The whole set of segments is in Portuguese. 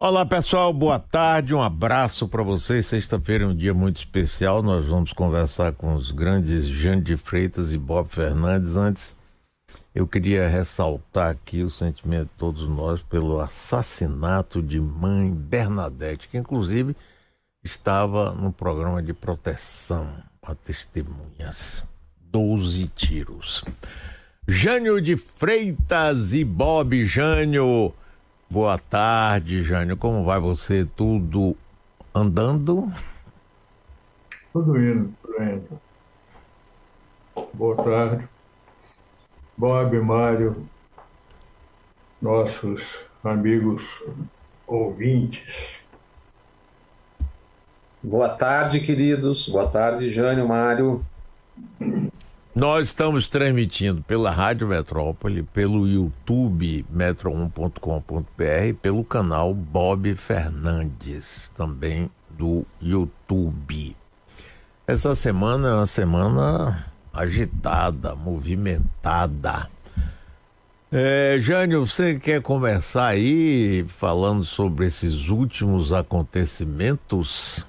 Olá pessoal, boa tarde, um abraço para vocês. Sexta-feira é um dia muito especial. Nós vamos conversar com os grandes Jane de Freitas e Bob Fernandes. Antes, eu queria ressaltar aqui o sentimento de todos nós pelo assassinato de mãe Bernadette, que inclusive estava no programa de proteção a testemunhas. Doze tiros. Jânio de Freitas e Bob Jânio. Boa tarde, Jânio. Como vai você? Tudo andando? Tudo indo, tudo indo. Boa tarde. Bob, Mário, nossos amigos ouvintes. Boa tarde, queridos. Boa tarde, Jânio, Mário. Nós estamos transmitindo pela Rádio Metrópole, pelo YouTube metro1.com.br, pelo canal Bob Fernandes, também do YouTube. Essa semana é uma semana agitada, movimentada. É, Jânio, você quer começar aí falando sobre esses últimos acontecimentos?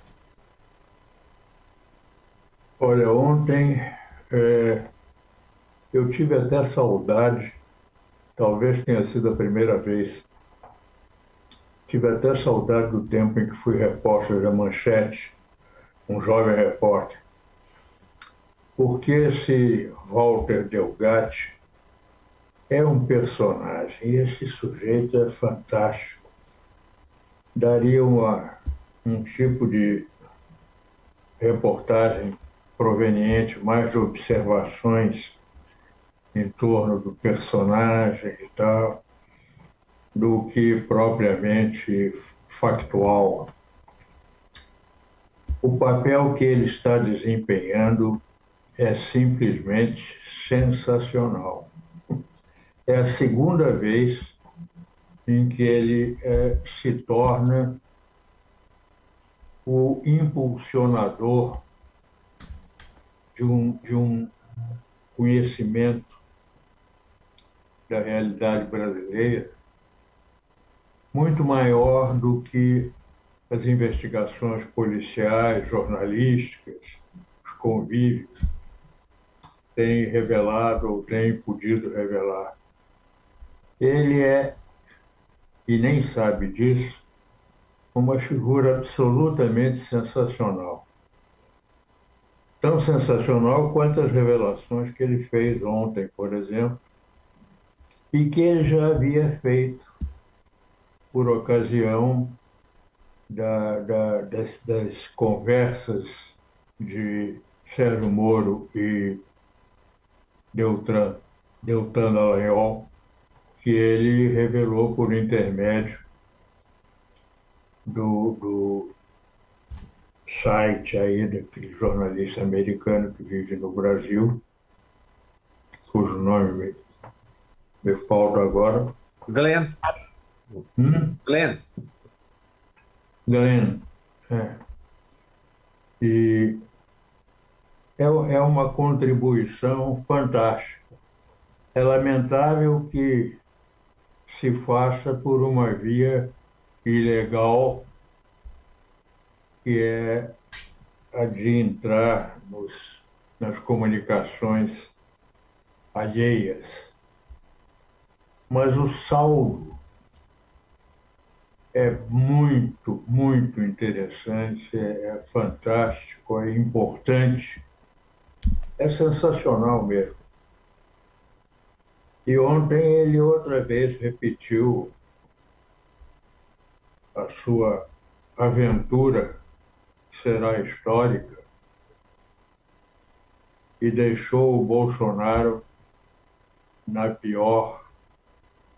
Olha, ontem é, eu tive até saudade, talvez tenha sido a primeira vez, tive até saudade do tempo em que fui repórter da Manchete, um jovem repórter. Porque esse Walter Delgatti é um personagem, e esse sujeito é fantástico. Daria uma, um tipo de reportagem proveniente mais de observações em torno do personagem e tal, do que propriamente factual. O papel que ele está desempenhando é simplesmente sensacional. É a segunda vez em que ele é, se torna o impulsionador de um, de um conhecimento da realidade brasileira muito maior do que as investigações policiais, jornalísticas, os convívios têm revelado ou têm podido revelar. Ele é, e nem sabe disso, uma figura absolutamente sensacional tão sensacional quanto as revelações que ele fez ontem, por exemplo, e que ele já havia feito por ocasião da, da, das, das, conversas de Sérgio Moro e Deltan, Deltan Dallagnol, que ele revelou por intermédio do, do site aí daquele jornalista americano que vive no Brasil, cujo nome me, me falta agora. Glenn. Hum? Glenn. Glenn, é. E é, é uma contribuição fantástica. É lamentável que se faça por uma via ilegal que é a de entrar nos, nas comunicações alheias. Mas o saldo é muito, muito interessante, é, é fantástico, é importante, é sensacional mesmo. E ontem ele outra vez repetiu a sua aventura será histórica e deixou o Bolsonaro na pior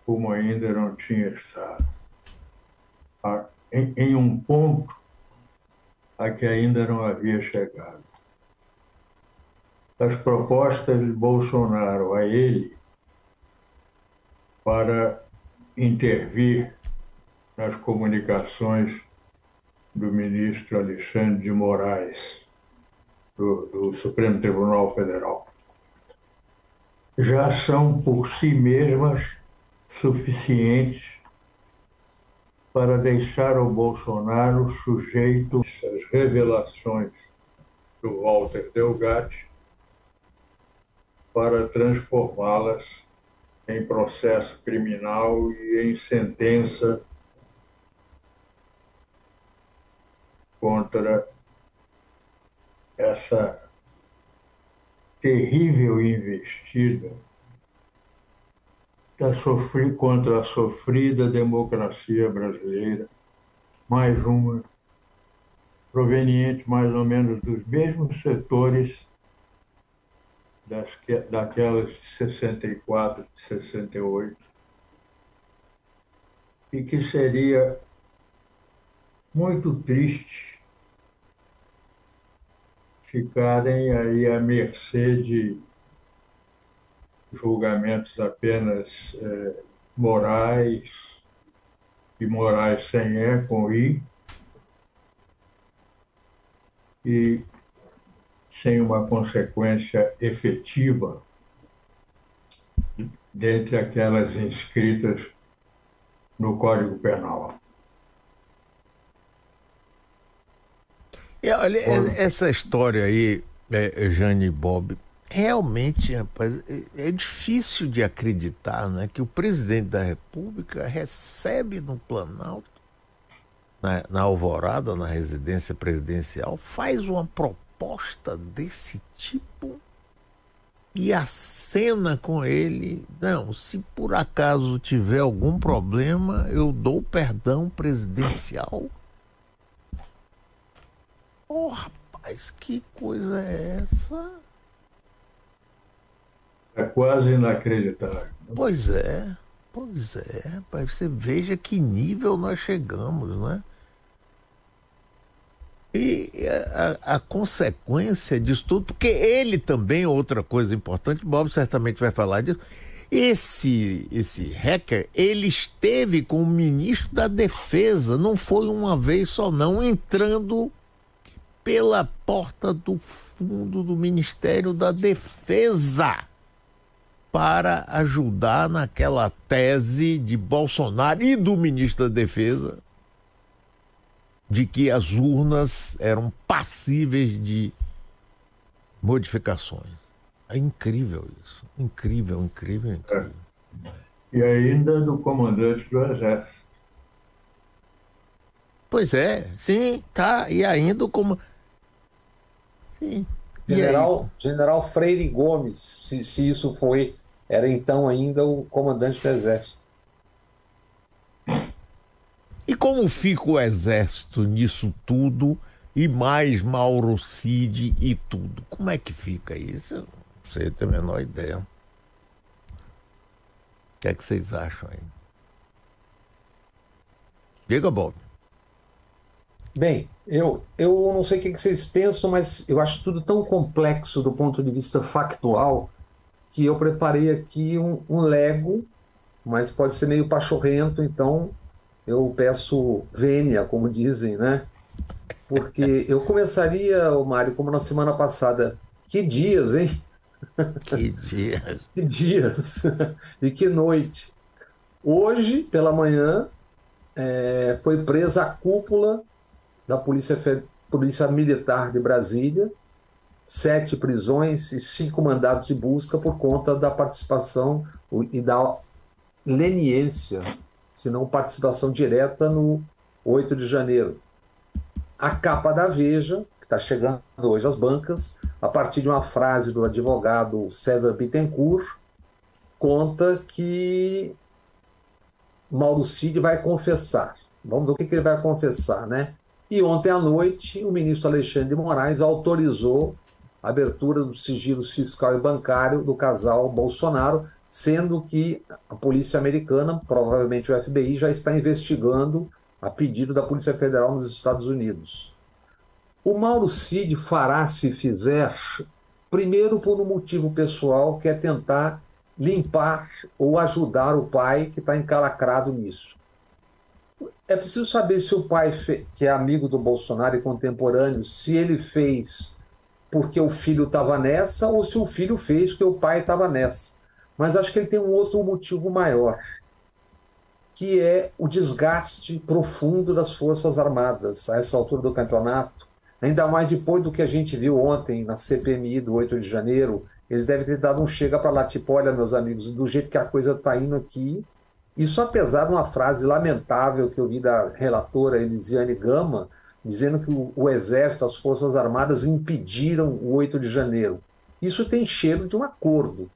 como ainda não tinha estado. Em, em um ponto a que ainda não havia chegado. As propostas de Bolsonaro a ele para intervir nas comunicações do ministro Alexandre de Moraes, do, do Supremo Tribunal Federal, já são por si mesmas suficientes para deixar o Bolsonaro sujeito às revelações do Walter Delgatti para transformá-las em processo criminal e em sentença contra essa terrível investida da contra a sofrida democracia brasileira, mais uma proveniente mais ou menos dos mesmos setores das, daquelas de 64, de 68, e que seria muito triste ficarem aí à mercê de julgamentos apenas é, morais, e morais sem E, com I, e sem uma consequência efetiva dentre aquelas inscritas no Código Penal. E olha, essa história aí, é, Jane Bob, realmente, rapaz, é, é difícil de acreditar né, que o presidente da República recebe no Planalto, na, na Alvorada, na residência presidencial, faz uma proposta desse tipo e acena com ele. Não, se por acaso tiver algum problema, eu dou perdão presidencial. Oh, rapaz, que coisa é essa? É quase inacreditável. Pois é, pois é. Você veja que nível nós chegamos, né? E a, a, consequência disso tudo, porque ele também, outra coisa importante, Bob certamente vai falar disso, esse, esse hacker, ele esteve com o ministro da Defesa, não foi uma vez só não, entrando pela porta do fundo do Ministério da Defesa para ajudar naquela tese de Bolsonaro e do ministro da Defesa de que as urnas eram passíveis de modificações. É incrível isso. Incrível, incrível, incrível. É. E ainda do comandante do Exército. Pois é, sim, tá. E ainda como. Sim. General, General Freire Gomes, se, se isso foi era então ainda o comandante do exército. E como fica o exército nisso tudo e mais Mauro Cid e tudo? Como é que fica isso? Eu não sei, tenho a menor ideia. O que é que vocês acham aí? Diga, Bob. Bem, eu, eu não sei o que vocês pensam, mas eu acho tudo tão complexo do ponto de vista factual que eu preparei aqui um, um Lego, mas pode ser meio pachorrento, então eu peço vênia, como dizem, né? Porque eu começaria, Mário, como na semana passada. Que dias, hein? Que dias. que dias. e que noite. Hoje, pela manhã, é, foi presa a cúpula da Polícia, Polícia Militar de Brasília, sete prisões e cinco mandados de busca por conta da participação e da leniência, se não participação direta no 8 de janeiro. A capa da Veja, que está chegando hoje às bancas, a partir de uma frase do advogado César Bittencourt, conta que Mauro Cid vai confessar. Vamos ver o que, que ele vai confessar, né? E ontem à noite, o ministro Alexandre de Moraes autorizou abertura do sigilo fiscal e bancário do casal Bolsonaro, sendo que a polícia americana, provavelmente o FBI, já está investigando a pedido da Polícia Federal nos Estados Unidos. O Mauro Cid fará, se fizer, primeiro por um motivo pessoal, que é tentar limpar ou ajudar o pai que está encalacrado nisso. É preciso saber se o pai, que é amigo do Bolsonaro e contemporâneo, se ele fez porque o filho estava nessa ou se o filho fez porque o pai estava nessa. Mas acho que ele tem um outro motivo maior. que é o desgaste profundo das Forças Armadas a essa altura do campeonato, ainda mais depois do que a gente viu ontem na CPMI do 8 de janeiro. Eles devem ter dado um chega para lá, tipo, olha, meus amigos, do jeito que a coisa está indo aqui, isso apesar de uma frase lamentável que eu vi da relatora Elisiane Gama, dizendo que o, Exército, as Forças Armadas impediram o 8 de janeiro. Isso tem cheiro de um acordo,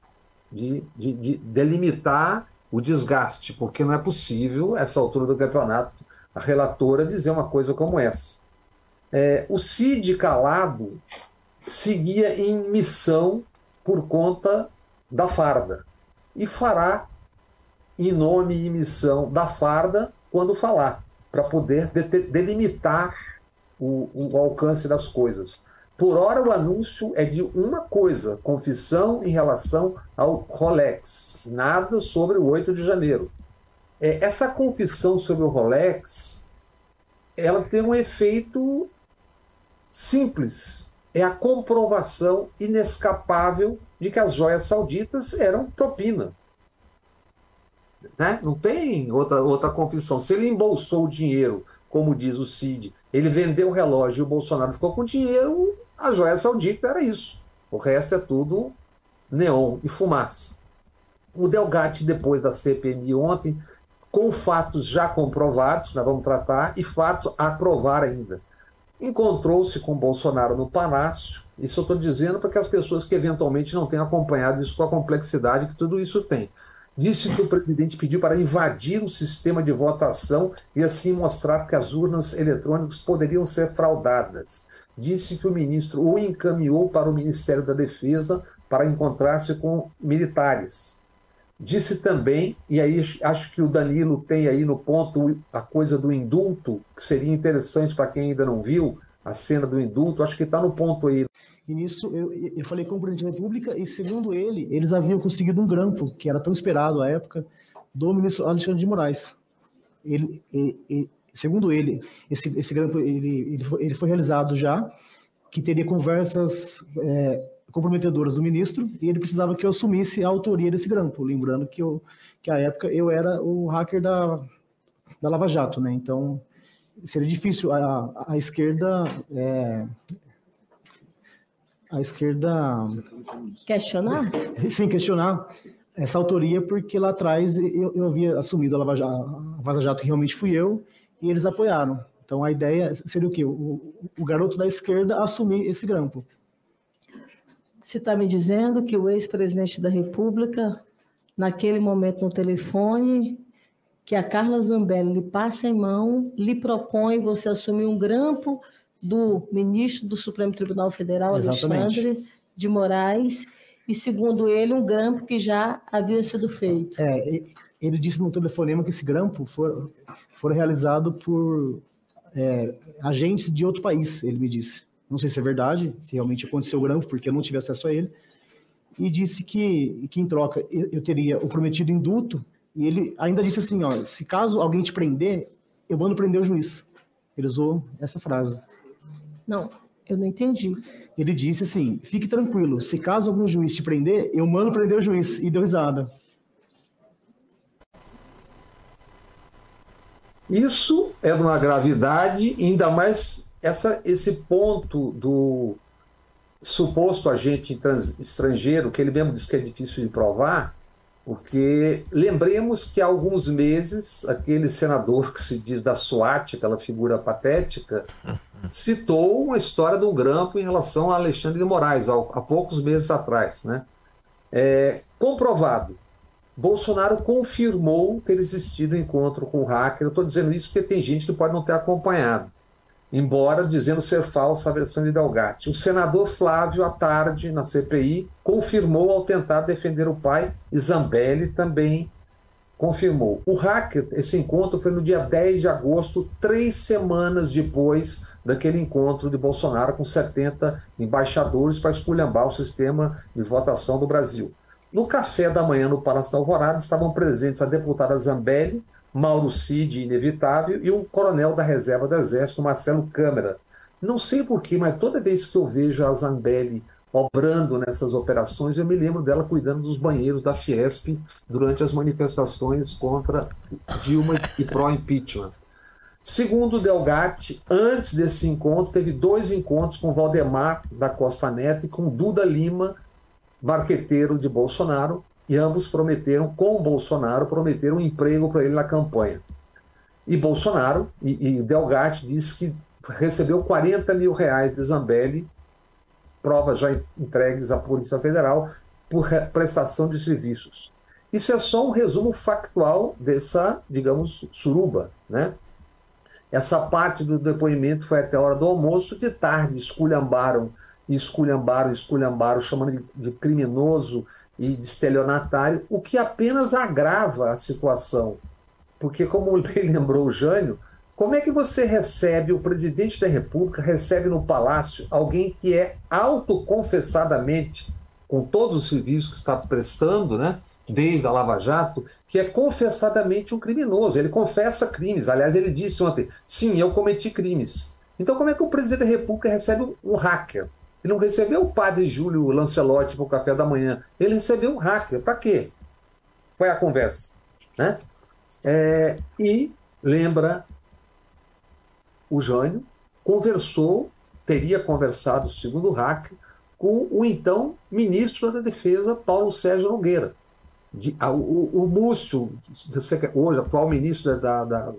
de, de, de delimitar o desgaste, porque não é possível, essa altura do campeonato, a relatora dizer uma coisa como essa. É, o Cid calado seguia em missão por conta da farda e fará em nome e missão da farda quando falar, para poder de delimitar o, o alcance das coisas. Por hora, o anúncio é de uma coisa: confissão em relação ao Rolex. Nada sobre o 8 de janeiro. É, essa confissão sobre o Rolex ela tem um efeito simples. É a comprovação inescapável de que as joias sauditas eram propina. Né? Não tem outra, outra confissão. Se ele embolsou o dinheiro, como diz o Cid, ele vendeu o relógio e o Bolsonaro ficou com dinheiro, a joia saudita era isso. O resto é tudo neon e fumaça. O Delgatti, depois da CPMI ontem, com fatos já comprovados, nós vamos tratar, e fatos a provar ainda. Encontrou-se com Bolsonaro no Palácio. Isso eu estou dizendo para que as pessoas que eventualmente não tenham acompanhado isso com a complexidade que tudo isso tem. Disse que o presidente pediu para invadir o sistema de votação e assim mostrar que as urnas eletrônicas poderiam ser fraudadas disse que o ministro o encaminhou para o Ministério da Defesa para encontrar-se com militares. Disse também, e aí acho que o Danilo tem aí no ponto a coisa do indulto, que seria interessante para quem ainda não viu a cena do indulto, acho que está no ponto aí. E nisso eu, eu falei com o presidente da República, e segundo ele, eles haviam conseguido um grampo, que era tão esperado à época, do ministro Alexandre de Moraes. Ele, ele, segundo ele, esse, esse grampo ele, ele, foi, ele foi realizado já, que teria conversas é, comprometedoras do ministro, e ele precisava que eu assumisse a autoria desse grampo, lembrando que, eu, que à época eu era o hacker da, da Lava Jato, né? Então seria difícil a, a esquerda é, a esquerda questionar sem questionar essa autoria porque lá atrás eu, eu havia assumido a Lava Jato, a Lava Jato que realmente fui eu e eles apoiaram. Então a ideia seria o quê? O, o garoto da esquerda assumir esse grampo. Você está me dizendo que o ex-presidente da República, naquele momento no telefone, que a Carla Zambelli lhe passa em mão, lhe propõe você assumir um grampo do ministro do Supremo Tribunal Federal, Exatamente. Alexandre de Moraes, e segundo ele, um grampo que já havia sido feito. É, ele disse no telefonema que esse grampo foi, foi realizado por é, agentes de outro país, ele me disse. Não sei se é verdade, se realmente aconteceu o grampo, porque eu não tive acesso a ele. E disse que, que em troca eu teria o prometido indulto, e ele ainda disse assim, ó, se caso alguém te prender, eu mando prender o juiz. Ele usou essa frase. Não, eu não entendi. Ele disse assim, fique tranquilo, se caso algum juiz te prender, eu mando prender o juiz. E deu risada. Isso é de uma gravidade, ainda mais essa, esse ponto do suposto agente estrangeiro, que ele mesmo diz que é difícil de provar, porque lembremos que há alguns meses aquele senador que se diz da SWAT, aquela figura patética, citou uma história do grampo em relação a Alexandre de Moraes, há, poucos meses atrás. Né? É, comprovado Bolsonaro confirmou ter existido um encontro com o hacker. Eu estou dizendo isso porque tem gente que pode não ter acompanhado, embora dizendo ser falsa a versão de Delgatti. O senador Flávio, à tarde, na CPI, confirmou ao tentar defender o pai, e Zambelli também confirmou. O hacker, esse encontro foi no dia 10 de agosto, três semanas depois daquele encontro de Bolsonaro com 70 embaixadores para esculhambar o sistema de votação do Brasil. No café da manhã no Palácio da Alvorada estavam presentes a deputada Zambelli, Mauro Cid, inevitável, e o coronel da reserva do Exército, Marcelo Câmara. Não sei porquê, mas toda vez que eu vejo a Zambelli obrando nessas operações. Eu me lembro dela cuidando dos banheiros da Fiesp durante as manifestações contra Dilma e pró-impeachment. Segundo Delgatti, antes desse encontro, teve dois encontros com Valdemar da Costa Neto e com Duda Lima, marqueteiro de Bolsonaro, e ambos prometeram, com Bolsonaro, prometeram um emprego para ele na campanha. E Bolsonaro, e, e Delgatti disse que recebeu 40 mil reais de Zambelli, provas já entregues à Polícia Federal, por prestação de serviços. Isso é só um resumo factual dessa, digamos, suruba, né? Essa parte do depoimento foi até a hora do almoço, de tarde esculhambaram, esculhambaram, esculhambaram, chamando de, de criminoso e de estelionatário, o que apenas agrava a situação. Porque, como lembrou o Jânio, como é que você recebe, o presidente da República recebe no palácio alguém que é autoconfessadamente, com todos os serviços que está prestando, né? desde a Lava Jato, que é confessadamente um criminoso. Ele confessa crimes. Aliás, ele disse ontem: sim, eu cometi crimes. Então, como é que o presidente da República recebe um hacker? Ele não recebeu o padre Júlio Lancelotti para o café da manhã. Ele recebeu um hacker. Para quê? Foi a conversa. Né? É, e lembra o Jânio, conversou, teria conversado, segundo o hacker, com o então ministro da Defesa, Paulo Sérgio Nogueira de, a, o, o Múcio, hoje atual ministro da, da,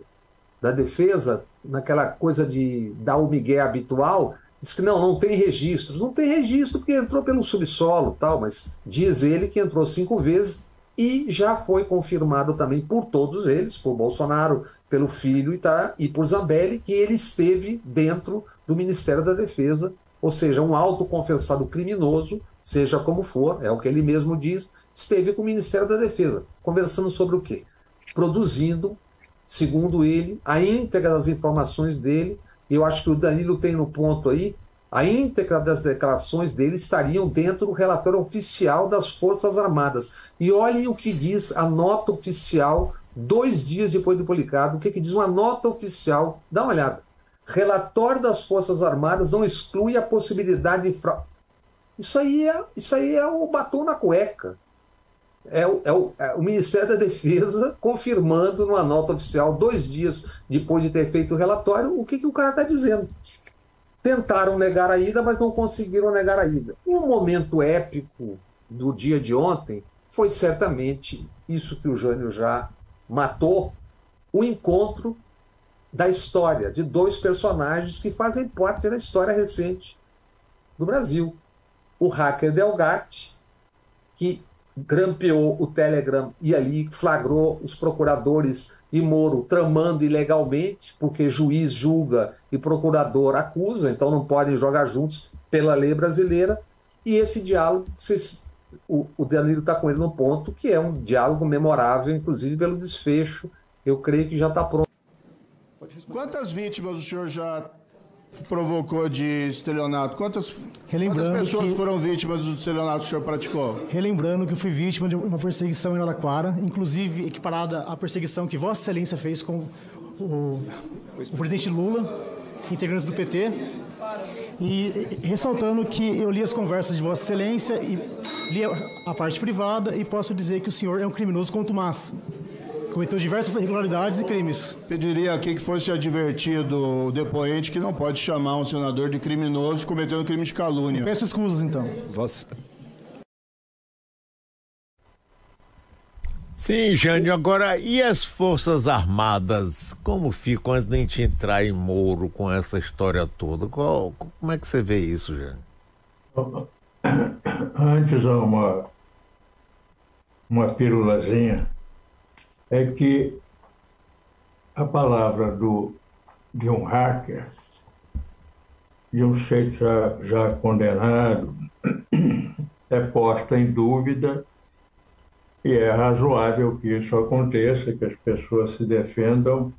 da Defesa, naquela coisa de dar o migué habitual, diz que não, não tem registros. Não tem registro porque entrou pelo subsolo, tal, mas diz ele que entrou cinco vezes e já foi confirmado também por todos eles, por Bolsonaro, pelo filho e, tá, e por Zambelli, que ele esteve dentro do Ministério da Defesa, ou seja, um autoconfessado criminoso seja como for, é o que ele mesmo diz, esteve com o Ministério da Defesa, conversando sobre o quê? Produzindo, segundo ele, a íntegra das informações dele, eu acho que o Danilo tem no ponto aí, a íntegra das declarações dele estariam dentro do relatório oficial das Forças Armadas. E olhem o que diz a nota oficial, dois dias depois do publicado, o que, que diz uma nota oficial, dá uma olhada. Relatório das Forças Armadas não exclui a possibilidade de fraude. Isso aí é, isso aí é o batom na cueca. É o, é, o, é o, Ministério da Defesa confirmando numa nota oficial, dois dias depois de ter feito o relatório, o que, que o cara está dizendo. Tentaram negar a ida, mas não conseguiram negar a ida. Um momento épico do dia de ontem foi certamente isso que o Jânio já matou, o encontro da história de dois personagens que fazem parte da história recente do Brasil o hacker Delgatti, que grampeou o Telegram e ali flagrou os procuradores e Moro tramando ilegalmente, porque juiz julga e procurador acusa, então não podem jogar juntos pela lei brasileira. E esse diálogo, vocês, o, o Danilo está com ele no ponto, que é um diálogo memorável, inclusive pelo desfecho. Eu creio que já está pronto. Quantas vítimas o senhor já provocou de estelionato? Quantas, quantas pessoas que, foram vítimas do estelionato que o senhor praticou? Relembrando que eu fui vítima de uma perseguição em Araraquara, inclusive equiparada à perseguição que Vossa Excelência fez com o, o presidente Lula, integrantes do PT. E ressaltando que eu li as conversas de Vossa Excelência e li a parte privada e posso dizer que o senhor é um criminoso contumaz cometeu diversas irregularidades e crimes. Pediria aqui que fosse advertido o depoente que não pode chamar um senador de criminoso cometendo crime de calúnia. Peço escusas, então. Você... Sim, Jânio. Agora, e as Forças Armadas? Como ficam antes de a gente entrar em Moro com essa história toda? Qual, como é que você vê isso, Jânio? Antes, uma, uma pílulazinha é que a palavra do, de um hacker, de um sujeito já, já condenado, é posta em dúvida e é razoável que isso aconteça, que as pessoas se defendam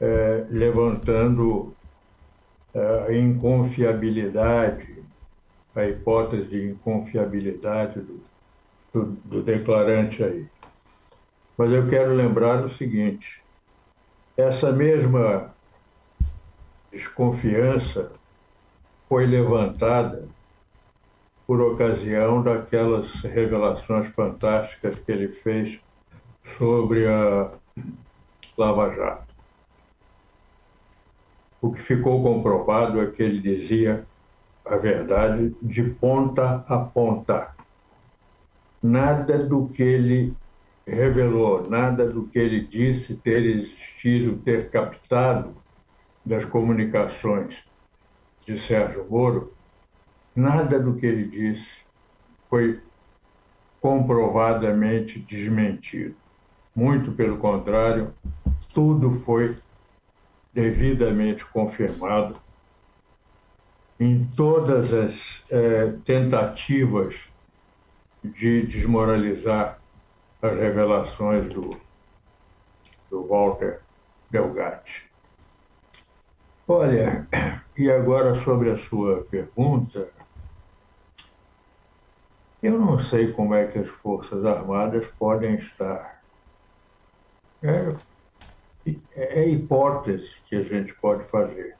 é, levantando é, a inconfiabilidade, a hipótese de inconfiabilidade do, do, do declarante aí. Mas eu quero lembrar o seguinte: essa mesma desconfiança foi levantada por ocasião daquelas revelações fantásticas que ele fez sobre a Lava Jato. O que ficou comprovado é que ele dizia a verdade de ponta a ponta. Nada do que ele revelou, nada do que ele disse ter existido, ter captado das comunicações de Sérgio Moro, nada do que ele disse foi comprovadamente desmentido. Muito pelo contrário, tudo foi devidamente confirmado em todas as é, tentativas de desmoralizar as revelações do, do Walter Delgatti. Olha, e agora sobre a sua pergunta, eu não sei como é que as Forças Armadas podem estar. É, é hipótese que a gente pode fazer.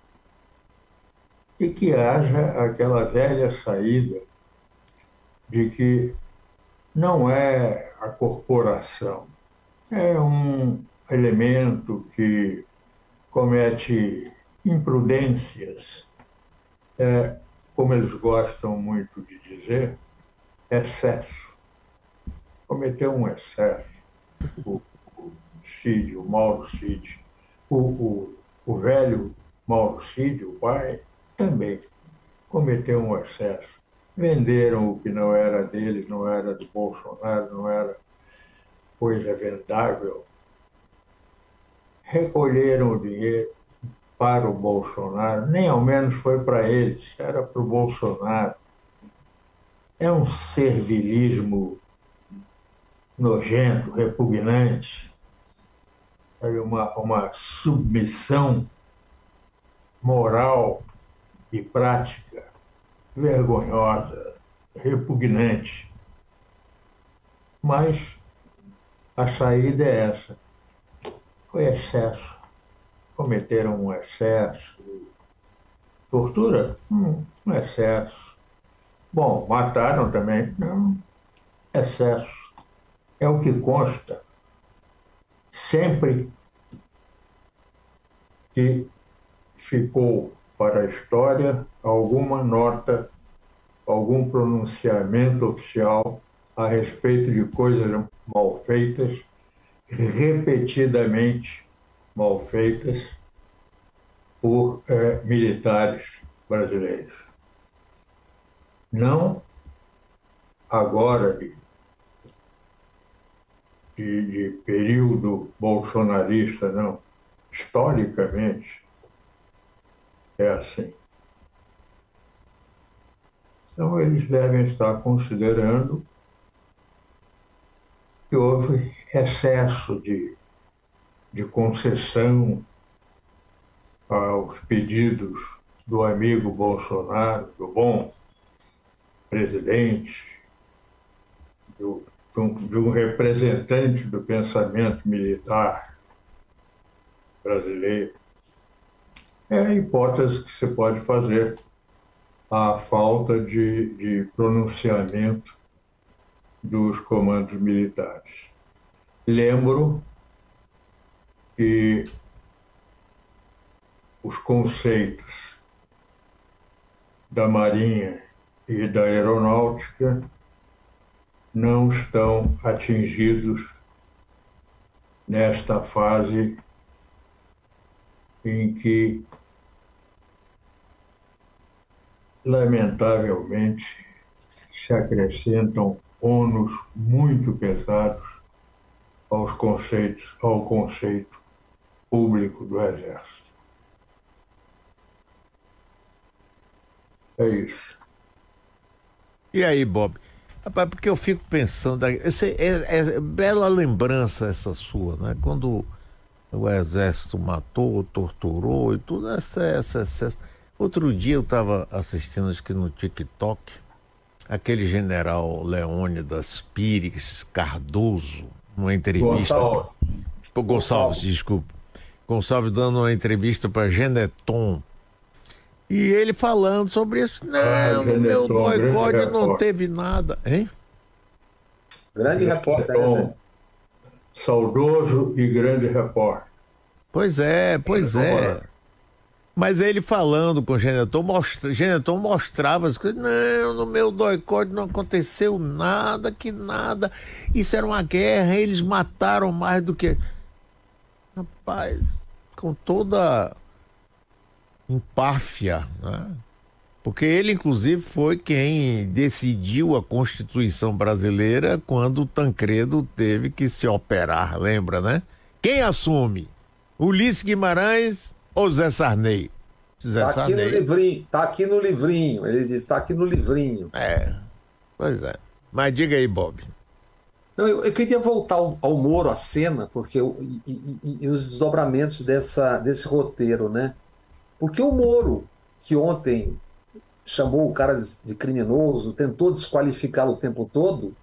E que haja aquela velha saída de que não é a corporação, é um elemento que comete imprudências, é, como eles gostam muito de dizer, excesso. Cometeu um excesso. O, o Cid, o Mauro Cid, o, o, o velho Mauro Cid, o pai, também cometeu um excesso. Venderam o que não era deles, não era do Bolsonaro, não era coisa vendável. Recolheram o dinheiro, para o Bolsonaro, nem ao menos foi para eles, era para o Bolsonaro. É um servilismo nojento, repugnante, uma, uma submissão moral e prática vergonhosa, repugnante. Mas a saída é essa. Foi excesso cometeram um excesso. Tortura? Hum, um excesso. Bom, mataram também? Não. Excesso. É o que consta. Sempre que ficou para a história alguma nota, algum pronunciamento oficial a respeito de coisas mal feitas, repetidamente mal feitas por é, militares brasileiros. Não agora de, de, de período bolsonarista, não. Historicamente é assim. Então, eles devem estar considerando que houve excesso de de concessão aos pedidos do amigo Bolsonaro, do bom presidente, do, de um representante do pensamento militar brasileiro. É a hipótese que se pode fazer a falta de, de pronunciamento dos comandos militares. Lembro que os conceitos da Marinha e da Aeronáutica não estão atingidos nesta fase em que, lamentavelmente, se acrescentam ônus muito pesados aos conceitos, ao conceito público do Exército. É isso. E aí, Bob? Rapaz, porque eu fico pensando, esse, é, é, bela lembrança essa sua, né? Quando o exército matou, torturou e tudo, essa, essa, essa. Outro dia eu estava assistindo, acho que no TikTok, aquele general Leônidas Pires Cardoso, numa entrevista. Gonçalves. Gonçalves, desculpa. Gonçalves dando uma entrevista para Geneton. E ele falando sobre isso. Não, Ah, no meu boicote não repórter. teve nada. Hein? Grande repórter, né? Saudoso e grande repórter. Pois é, pois Vamos é. Mas ele falando com o Geneton, mostra, Geneton mostrava as coisas. Não, no meu doicode não aconteceu nada, que nada. Isso era uma guerra, eles mataram mais do que. Rapaz, com toda empáfia, né? Porque ele, inclusive, foi quem decidiu a Constituição brasileira quando o Tancredo teve que se operar, lembra, né? Quem assume? Ulisses Guimarães ou Zé Sarney? Zé Tá aqui no Sarney. livrinho, tá aqui no livrinho. Ele diz, tá aqui no livrinho. É, pois é. Mas diga aí, Bob. Não, eu, eu queria voltar ao, ao Moro, à cena, porque eu- e, e- e- os desdobramentos dessa, desse roteiro, né? Porque o Moro, que ontem chamou o cara de- de criminoso, tentou desqualificá-lo o tempo todo,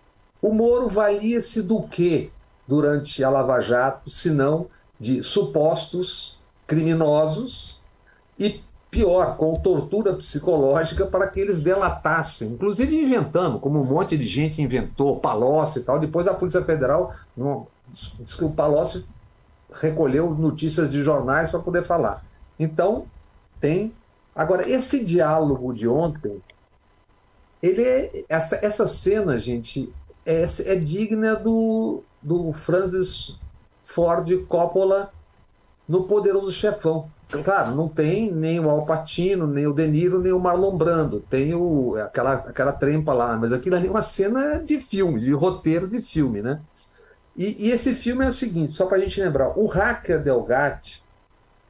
o Moro valia-se do quê durante a Lava Jato, se não de supostos criminosos e pior, com tortura psicológica para que eles delatassem, inclusive inventando, como um monte de gente inventou, Palocci e tal. Depois a Polícia Federal diz que o Palocci recolheu notícias de jornais para poder falar. Então, tem. Agora, esse diálogo de ontem, ele é, essa, essa cena, gente, é, é digna do, do Francis Ford Coppola no Poderoso Chefão. Claro, não tem nem o Al Pacino, nem o De Niro, nem o Marlon Brando. Tem o, aquela, aquela trempa lá, mas aquilo ali é uma cena de filme, de roteiro de filme, né? E, e esse filme é o seguinte, só para a gente lembrar, o hacker Delgatti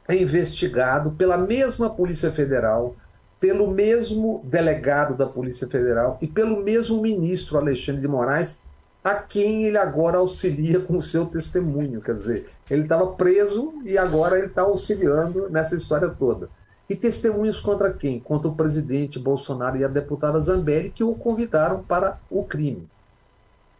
é investigado pela mesma Polícia Federal, pelo mesmo delegado da Polícia Federal e pelo mesmo ministro Alexandre de Moraes, a quem ele agora auxilia com o seu testemunho. Quer dizer, ele estava preso e agora ele está auxiliando nessa história toda. E testemunhos contra quem? Contra o presidente Bolsonaro e a deputada Zambelli, que o convidaram para o crime.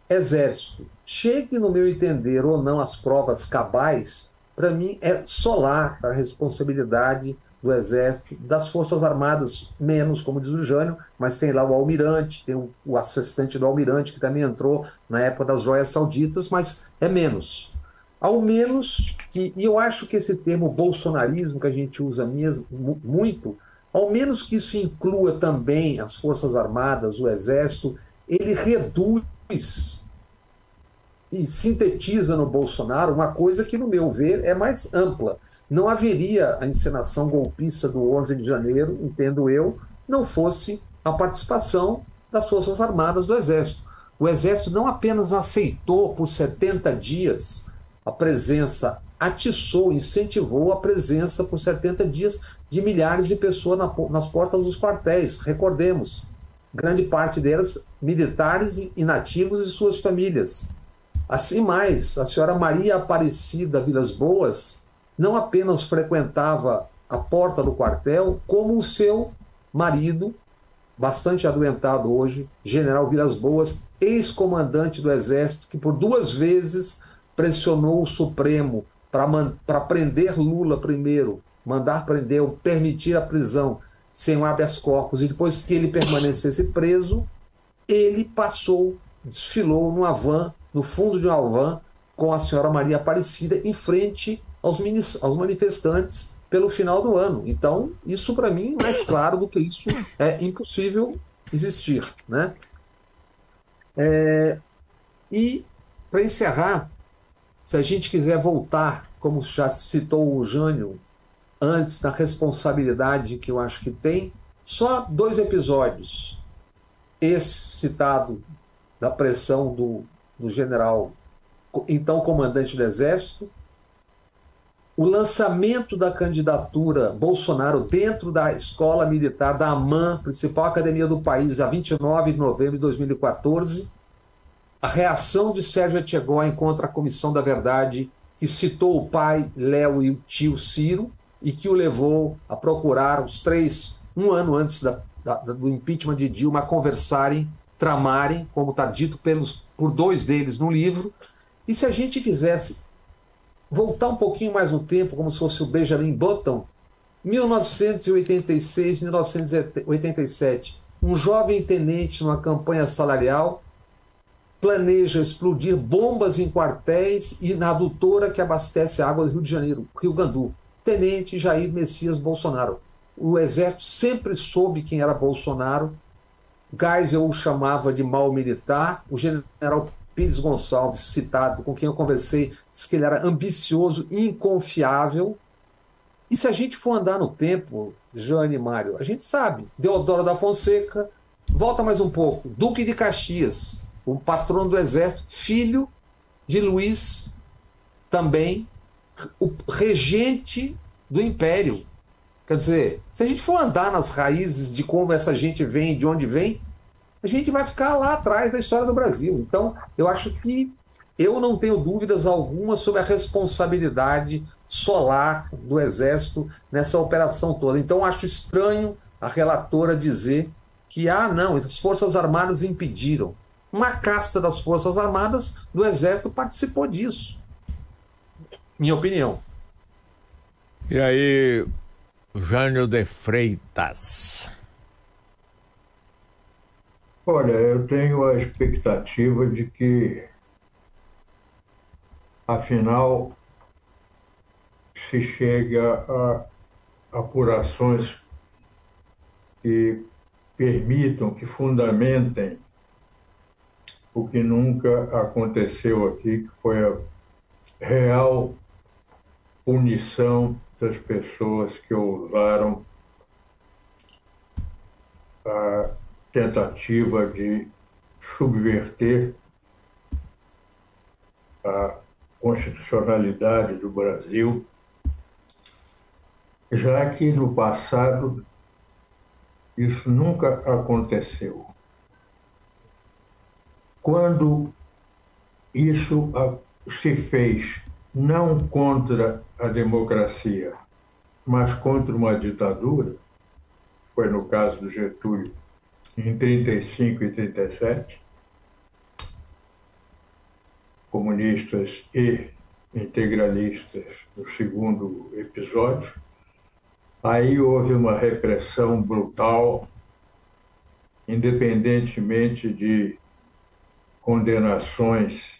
Exército, chegue no meu entender ou não as provas cabais, para mim é solar a responsabilidade do Exército, das Forças Armadas, menos, como diz o Jânio, mas tem lá o almirante, tem o, o assistente do almirante, que também entrou na época das joias sauditas, mas é menos. Ao menos que, e eu acho que esse termo bolsonarismo, que a gente usa mesmo mu- muito, ao menos que isso inclua também as Forças Armadas, o Exército, ele reduz e sintetiza no Bolsonaro uma coisa que, no meu ver, é mais ampla. Não haveria a encenação golpista do 11 de janeiro, entendo eu, não fosse a participação das Forças Armadas do Exército. O Exército não apenas aceitou por 70 dias a presença, atiçou, incentivou a presença por 70 dias de milhares de pessoas nas portas dos quartéis. Recordemos, grande parte delas militares e inativos e suas famílias. Assim mais, a senhora Maria Aparecida Vilas Boas não apenas frequentava a porta do quartel, como o seu marido, bastante adoentado hoje, general Vilas Boas, ex-comandante do Exército, que por duas vezes pressionou o Supremo para prender Lula primeiro, mandar prender permitir a prisão sem um habeas corpus, e depois que ele permanecesse preso, ele passou, desfilou numa van, no fundo de uma van, com a senhora Maria Aparecida, em frente aos, aos manifestantes pelo final do ano. Então, isso para mim, mais claro do que isso, é impossível existir. Né? É, e, para encerrar, se a gente quiser voltar, como já citou o Jânio, antes da responsabilidade que eu acho que tem, só dois episódios. Esse citado da pressão do, do general, então comandante do Exército, o lançamento da candidatura Bolsonaro dentro da escola militar da AMAN, principal academia do país, a 29 de novembro de 2014, a reação de Sérgio Etchegóin contra a Comissão da Verdade, que citou o pai Léo e o tio Ciro, e que o levou a procurar os três, um ano antes da, da, do impeachment de Dilma, a conversarem, tramarem, como está dito pelos, por dois deles no livro. E se a gente quisesse voltar um pouquinho mais no tempo, como se fosse o Benjamin Button, 1986, 1987, um jovem tenente numa campanha salarial planeja explodir bombas em quartéis e na adutora que abastece a água do Rio de Janeiro, Rio Gandu. Tenente Jair Messias Bolsonaro. O exército sempre soube quem era Bolsonaro. Geisel o chamava de mal militar. O general Pires Gonçalves, citado, com quem eu conversei, disse que ele era ambicioso e inconfiável. E se a gente for andar no tempo, Jane Mário, a gente sabe. Deodoro da Fonseca, volta mais um pouco. Duque de Caxias, o patrono do exército, filho de Luiz, também o regente do império. Quer dizer, se a gente for andar nas raízes de como essa gente vem, de onde vem, a gente vai ficar lá atrás da história do Brasil. Então, eu acho que eu não tenho dúvidas alguma sobre a responsabilidade solar do Exército nessa operação toda. Então, acho estranho a relatora dizer que, ah, não, as Forças Armadas impediram. Uma casta das Forças Armadas do Exército participou disso. Minha opinião. E aí, Jânio de Freitas? Olha, eu tenho a expectativa de que, afinal, se chegue a apurações que permitam, que fundamentem o que nunca aconteceu aqui, que foi a real punição das pessoas que ousaram a tentativa de subverter a constitucionalidade do Brasil, já que no passado isso nunca aconteceu. Quando isso se fez não contra a democracia, mas contra uma ditadura, foi no caso do Getúlio em 35 e 37, comunistas e integralistas no segundo episódio. Aí houve uma repressão brutal, independentemente de condenações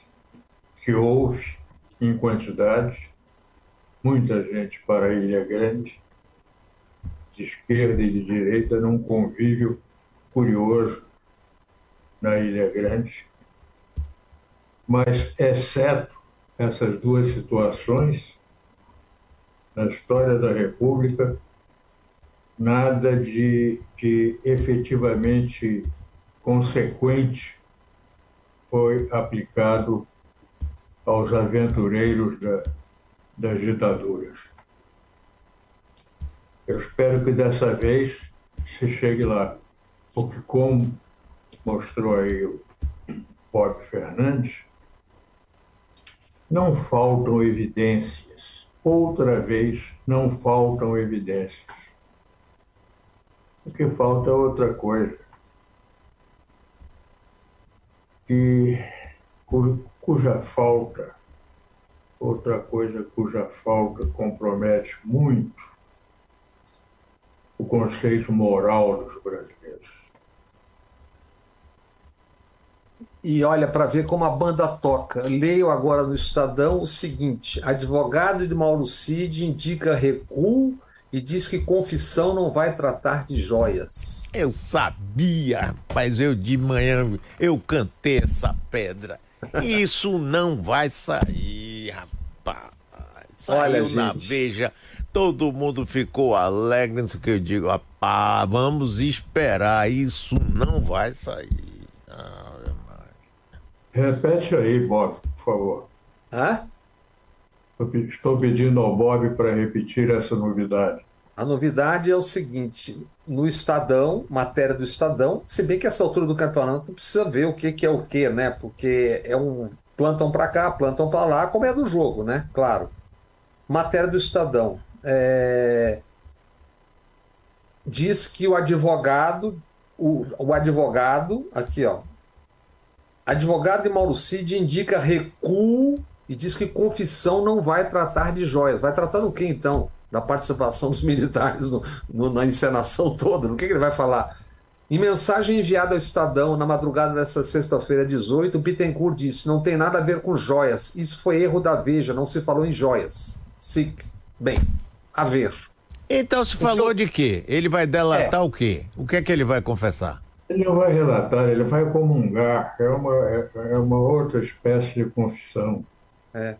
que houve em quantidade, muita gente para a Ilha Grande, de esquerda e de direita, num convívio curioso na Ilha Grande. Mas, exceto essas duas situações, na história da República, nada de, de efetivamente consequente foi aplicado aos aventureiros da, das ditaduras. Eu espero que dessa vez se chegue lá. Porque, como mostrou aí o Bob Fernandes, não faltam evidências. Outra vez, não faltam evidências. O que falta é outra coisa. E cuja falta, outra coisa cuja falta compromete muito o conceito moral dos brasileiros. E olha para ver como a banda toca. Leio agora no Estadão o seguinte: advogado de Mauro Cid indica recuo e diz que confissão não vai tratar de joias. Eu sabia, rapaz. Eu de manhã eu cantei essa pedra. Isso não vai sair, rapaz. Saiu olha, na gente. Veja, todo mundo ficou alegre, não sei o que eu digo. Vamos esperar. Isso não vai sair. Repete aí, Bob, por favor. Hã? Estou pedindo ao Bob para repetir essa novidade. A novidade é o seguinte: no Estadão, matéria do Estadão, se bem que essa altura do campeonato precisa ver o que, que é o que, né? Porque é um plantam para cá, plantam para lá, como é do jogo, né? Claro. Matéria do Estadão. É... Diz que o advogado, o, o advogado, aqui ó, Advogado de Mauro Cid indica recuo e diz que confissão não vai tratar de joias. Vai tratar do que então? da participação dos militares no, no, na encenação toda. No que, que ele vai falar? Em mensagem enviada ao Estadão na madrugada dessa sexta-feira, 18, Bittencourt disse: não tem nada a ver com joias. Isso foi erro da Veja, não se falou em joias. Se... Bem, a ver. Então se falou então, de quê? Ele vai delatar é. o quê? O que é que ele vai confessar? Ele não vai relatar, ele vai comungar. É uma, é, é uma outra espécie de confissão. É.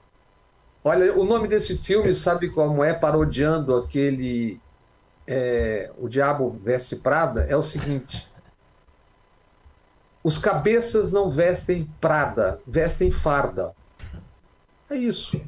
Olha, o nome desse filme, sabe como é? Parodiando aquele é, O Diabo Veste Prada, é o seguinte. Os cabeças não vestem Prada, vestem farda. É isso.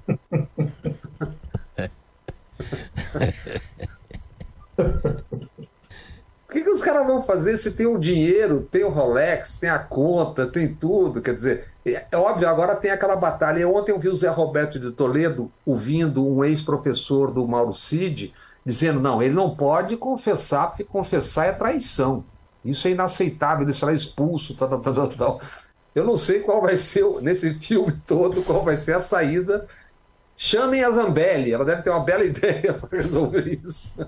O que, que os caras vão fazer se tem o dinheiro, tem o Rolex, tem a conta, tem tudo? Quer dizer, é, é óbvio, agora tem aquela batalha. Ontem eu vi o Zé Roberto de Toledo ouvindo um ex-professor do Mauro Cid dizendo: não, ele não pode confessar, porque confessar é traição. Isso é inaceitável, ele será expulso, tal, tal, tal, tal. Eu não sei qual vai ser, nesse filme todo, qual vai ser a saída. Chamem a Zambelli, ela deve ter uma bela ideia para resolver isso.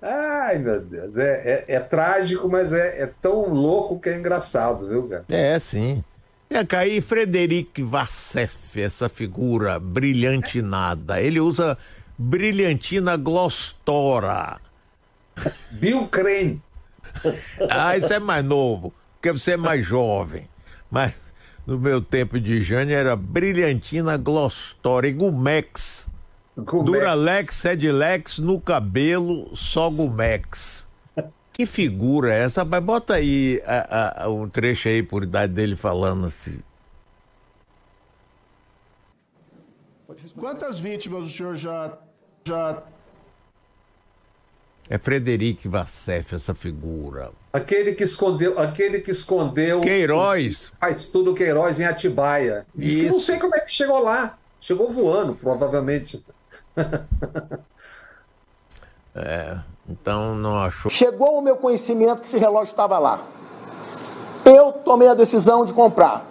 Ai, meu Deus, é, é, é trágico, mas é, é, tão louco que é engraçado, viu, cara? É, sim. É, cair Frederic Vassef, essa figura brilhantinada. Ele usa brilhantina glostora. Bill Crane. ah, isso é mais novo, porque você é mais jovem. Mas no meu tempo de Jânio era brilhantina glostora e Gumex. Gumex. Duralex, Sedlex no cabelo, só Gumex. Que figura é essa? Mas bota aí a, a, um trecho aí por idade dele falando assim. Quantas vítimas o senhor já. já... É Frederico Vassef, essa figura. Aquele que escondeu. Aquele que escondeu. Queiroz. Faz tudo Queiroz em Atibaia. Diz Isso. que não sei como é que chegou lá. Chegou voando, provavelmente. é, então não achou. Chegou ao meu conhecimento que esse relógio estava lá. Eu tomei a decisão de comprar.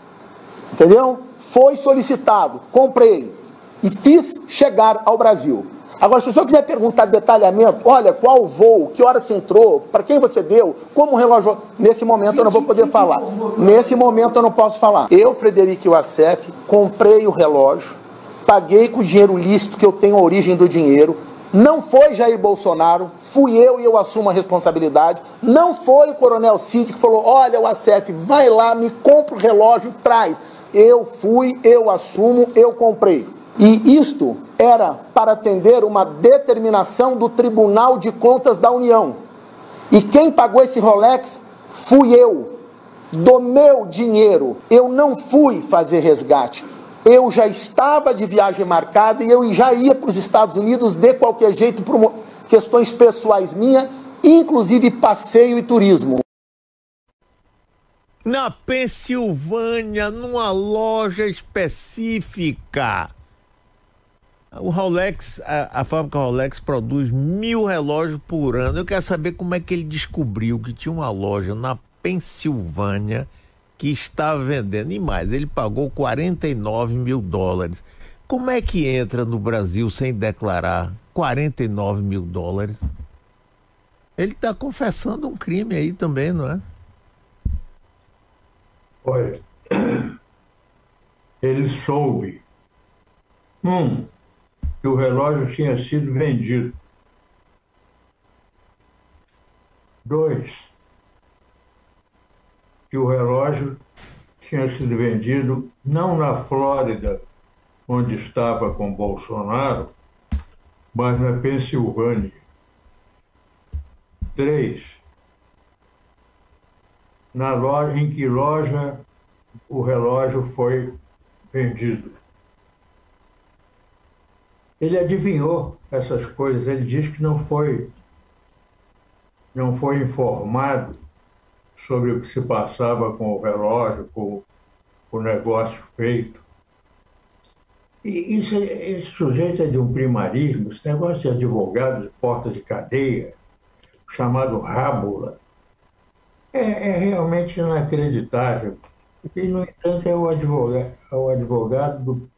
Entendeu? Foi solicitado, comprei e fiz chegar ao Brasil. Agora, se o senhor quiser perguntar detalhamento, olha, qual voo, que hora você entrou, para quem você deu, como o relógio. Nesse momento eu não vou poder falar. Nesse momento eu não posso falar. Eu, Frederico Wassef, comprei o relógio paguei com o dinheiro lícito que eu tenho a origem do dinheiro. Não foi Jair Bolsonaro, fui eu e eu assumo a responsabilidade. Não foi o Coronel Cid que falou: olha, o ACF, vai lá, me compra o relógio, traz. Eu fui, eu assumo, eu comprei. E isto era para atender uma determinação do Tribunal de Contas da União. E quem pagou esse Rolex fui eu, do meu dinheiro. Eu não fui fazer resgate eu já estava de viagem marcada e eu já ia para os Estados Unidos de qualquer jeito por questões pessoais minhas, inclusive passeio e turismo. Na Pensilvânia, numa loja específica. O Rolex, a, a fábrica Rolex produz mil relógios por ano. Eu quero saber como é que ele descobriu que tinha uma loja na Pensilvânia que estava vendendo. E mais, ele pagou 49 mil dólares. Como é que entra no Brasil sem declarar 49 mil dólares? Ele está confessando um crime aí também, não é? Olha, ele soube, um, que o relógio tinha sido vendido. Dois, que o relógio tinha sido vendido não na Flórida, onde estava com Bolsonaro, mas na Pensilvânia. Três, na loja, em que loja o relógio foi vendido. Ele adivinhou essas coisas, ele diz que não foi não foi informado sobre o que se passava com o relógio, com o negócio feito. E isso, esse sujeito é de um primarismo, esse negócio de advogado de porta de cadeia, chamado rábula, é, é realmente inacreditável. E, no entanto, é o advogado, é o advogado do,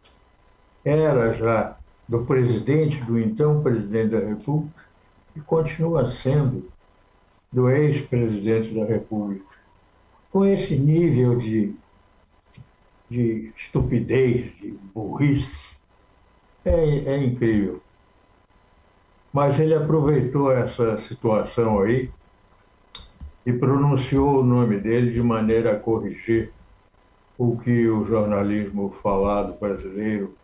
era já do presidente, do então presidente da República, e continua sendo do ex-presidente da República. Com esse nível de, de estupidez, de burrice, é, é incrível. Mas ele aproveitou essa situação aí e pronunciou o nome dele de maneira a corrigir o que o jornalismo falado brasileiro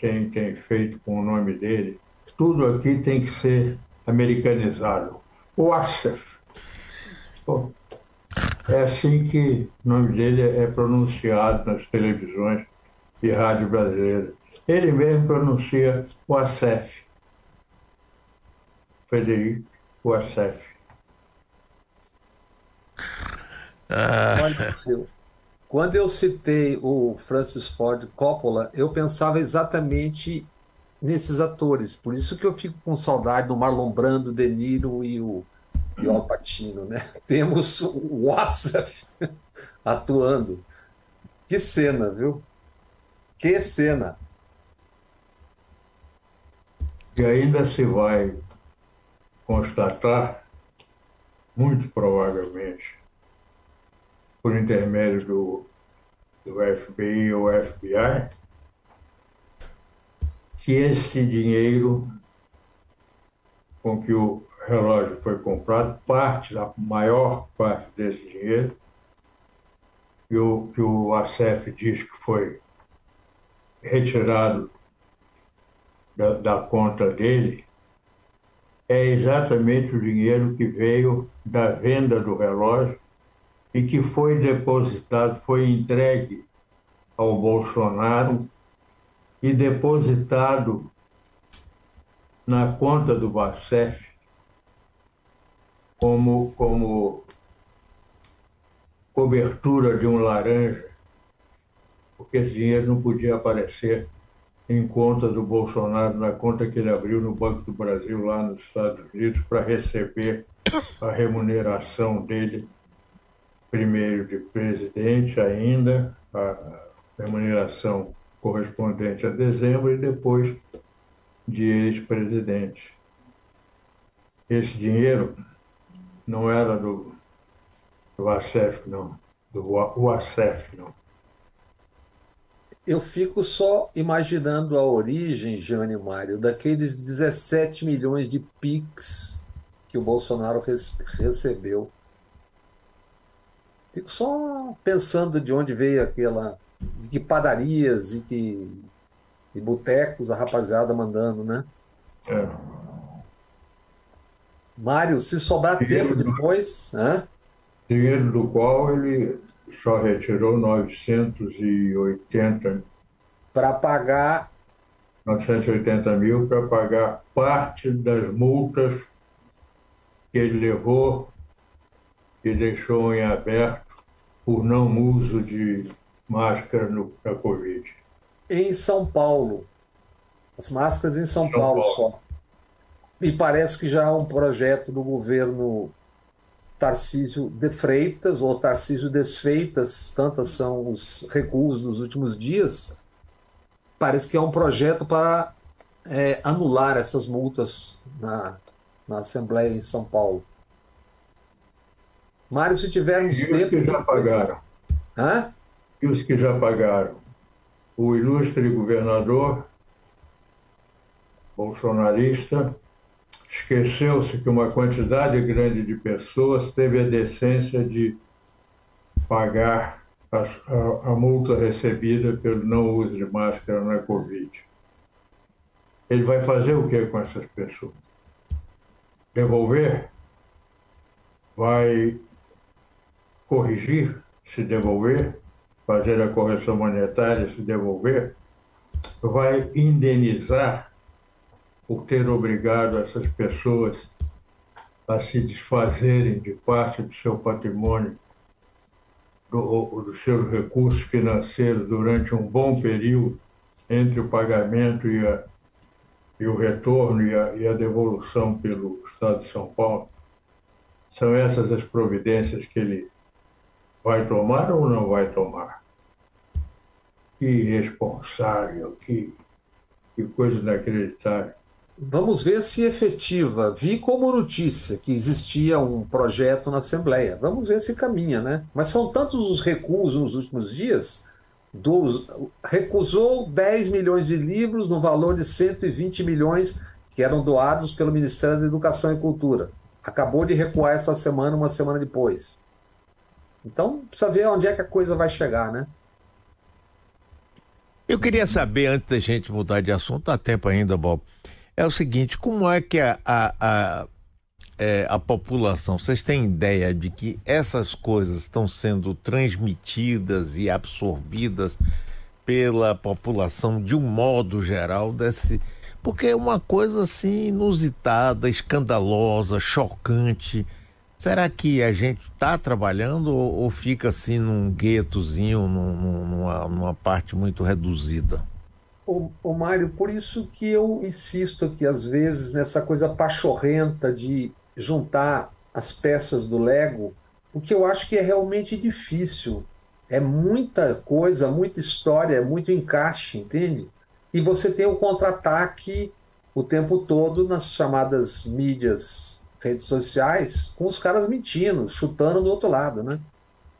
tem, tem feito com o nome dele. Tudo aqui tem que ser americanizado. O Asif. É assim que o nome dele é pronunciado nas televisões e rádio brasileiras. Ele mesmo pronuncia o Asef. Frederico Wassef. Ah. Quando eu citei o Francis Ford Coppola, eu pensava exatamente nesses atores. Por isso que eu fico com saudade do Marlon Brando, De Niro e o, e o Al Pacino. Né? Temos o Wassaf atuando. Que cena, viu? Que cena! E ainda se vai constatar, muito provavelmente, por intermédio do, do FBI ou FBI, que esse dinheiro com que o relógio foi comprado, parte, a maior parte desse dinheiro, que o, que o ACF diz que foi retirado da, da conta dele, é exatamente o dinheiro que veio da venda do relógio e que foi depositado, foi entregue ao Bolsonaro e depositado na conta do Bacef como, como cobertura de um laranja, porque esse dinheiro não podia aparecer em conta do Bolsonaro, na conta que ele abriu no Banco do Brasil, lá nos Estados Unidos, para receber a remuneração dele primeiro de presidente ainda, a remuneração correspondente a dezembro e depois de ex-presidente. Esse dinheiro não era do, do ASEF, não, do UASEF, não. Eu fico só imaginando a origem, Jânio Mário, daqueles 17 milhões de PIX que o Bolsonaro recebeu Fico só pensando de onde veio aquela. de que padarias e que. e botecos a rapaziada mandando, né? É. Mário, se sobrar tempo depois. Né? Dinheiro do qual ele só retirou 980. Para pagar. 980 mil para pagar parte das multas que ele levou que deixou em aberto por não uso de máscara no, na Covid. Em São Paulo. As máscaras em São, São Paulo, Paulo só. E parece que já há um projeto do governo Tarcísio de Freitas ou Tarcísio Desfeitas, tantas são os recuos dos últimos dias. Parece que é um projeto para é, anular essas multas na, na Assembleia em São Paulo. Mário, se tivermos e tempo. Os que já pagaram. Hã? E os que já pagaram. O ilustre governador bolsonarista esqueceu-se que uma quantidade grande de pessoas teve a decência de pagar a, a, a multa recebida pelo não uso de máscara na Covid. Ele vai fazer o que com essas pessoas? Devolver? Vai corrigir, se devolver, fazer a correção monetária, se devolver, vai indenizar por ter obrigado essas pessoas a se desfazerem de parte do seu patrimônio, do, dos seus recursos financeiros durante um bom período entre o pagamento e, a, e o retorno e a, e a devolução pelo Estado de São Paulo. São essas as providências que ele Vai tomar ou não vai tomar? Que irresponsável, que Que coisa inacreditável. Vamos ver se efetiva. Vi como notícia que existia um projeto na Assembleia. Vamos ver se caminha, né? Mas são tantos os recusos nos últimos dias. Dos, recusou 10 milhões de livros no valor de 120 milhões que eram doados pelo Ministério da Educação e Cultura. Acabou de recuar essa semana, uma semana depois. Então, precisa ver onde é que a coisa vai chegar, né? Eu queria saber, antes da gente mudar de assunto, há tempo ainda, Bob, é o seguinte: como é que a, a, a, é, a população, vocês têm ideia de que essas coisas estão sendo transmitidas e absorvidas pela população de um modo geral desse. Porque é uma coisa assim inusitada, escandalosa, chocante. Será que a gente está trabalhando ou, ou, fica assim num guetozinho, num, numa, numa parte muito reduzida? Ô, ô Mário, por isso que eu insisto aqui, às vezes, nessa coisa pachorrenta de juntar as peças do Lego, porque eu acho que é realmente difícil. É muita coisa, muita história, muito encaixe, entende? E você tem o contra-ataque o tempo todo nas chamadas mídias, redes sociais, com os caras mentindo, chutando do outro lado, né?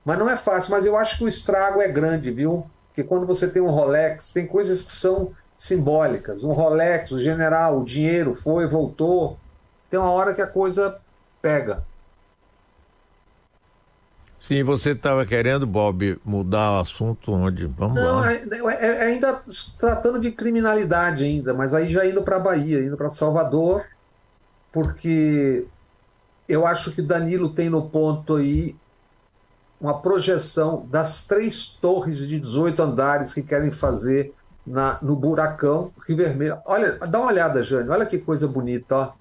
Mas não é fácil, mas eu acho que o estrago é grande, viu? Porque quando você tem um Rolex, tem coisas que são simbólicas. Um Rolex, o general, o dinheiro foi, voltou. Tem uma hora que a coisa pega. Sim, você estava querendo, Bob, mudar o assunto onde? Vamos Não, lá. É, é, é ainda tratando de criminalidade ainda, mas aí já indo para a Bahia, indo para Salvador, porque eu acho que Danilo tem no ponto aí uma projeção das três torres de 18 andares que querem fazer na, no Buracão, Rio Vermelho. Olha, dá uma olhada, Jane, olha que coisa bonita, ó.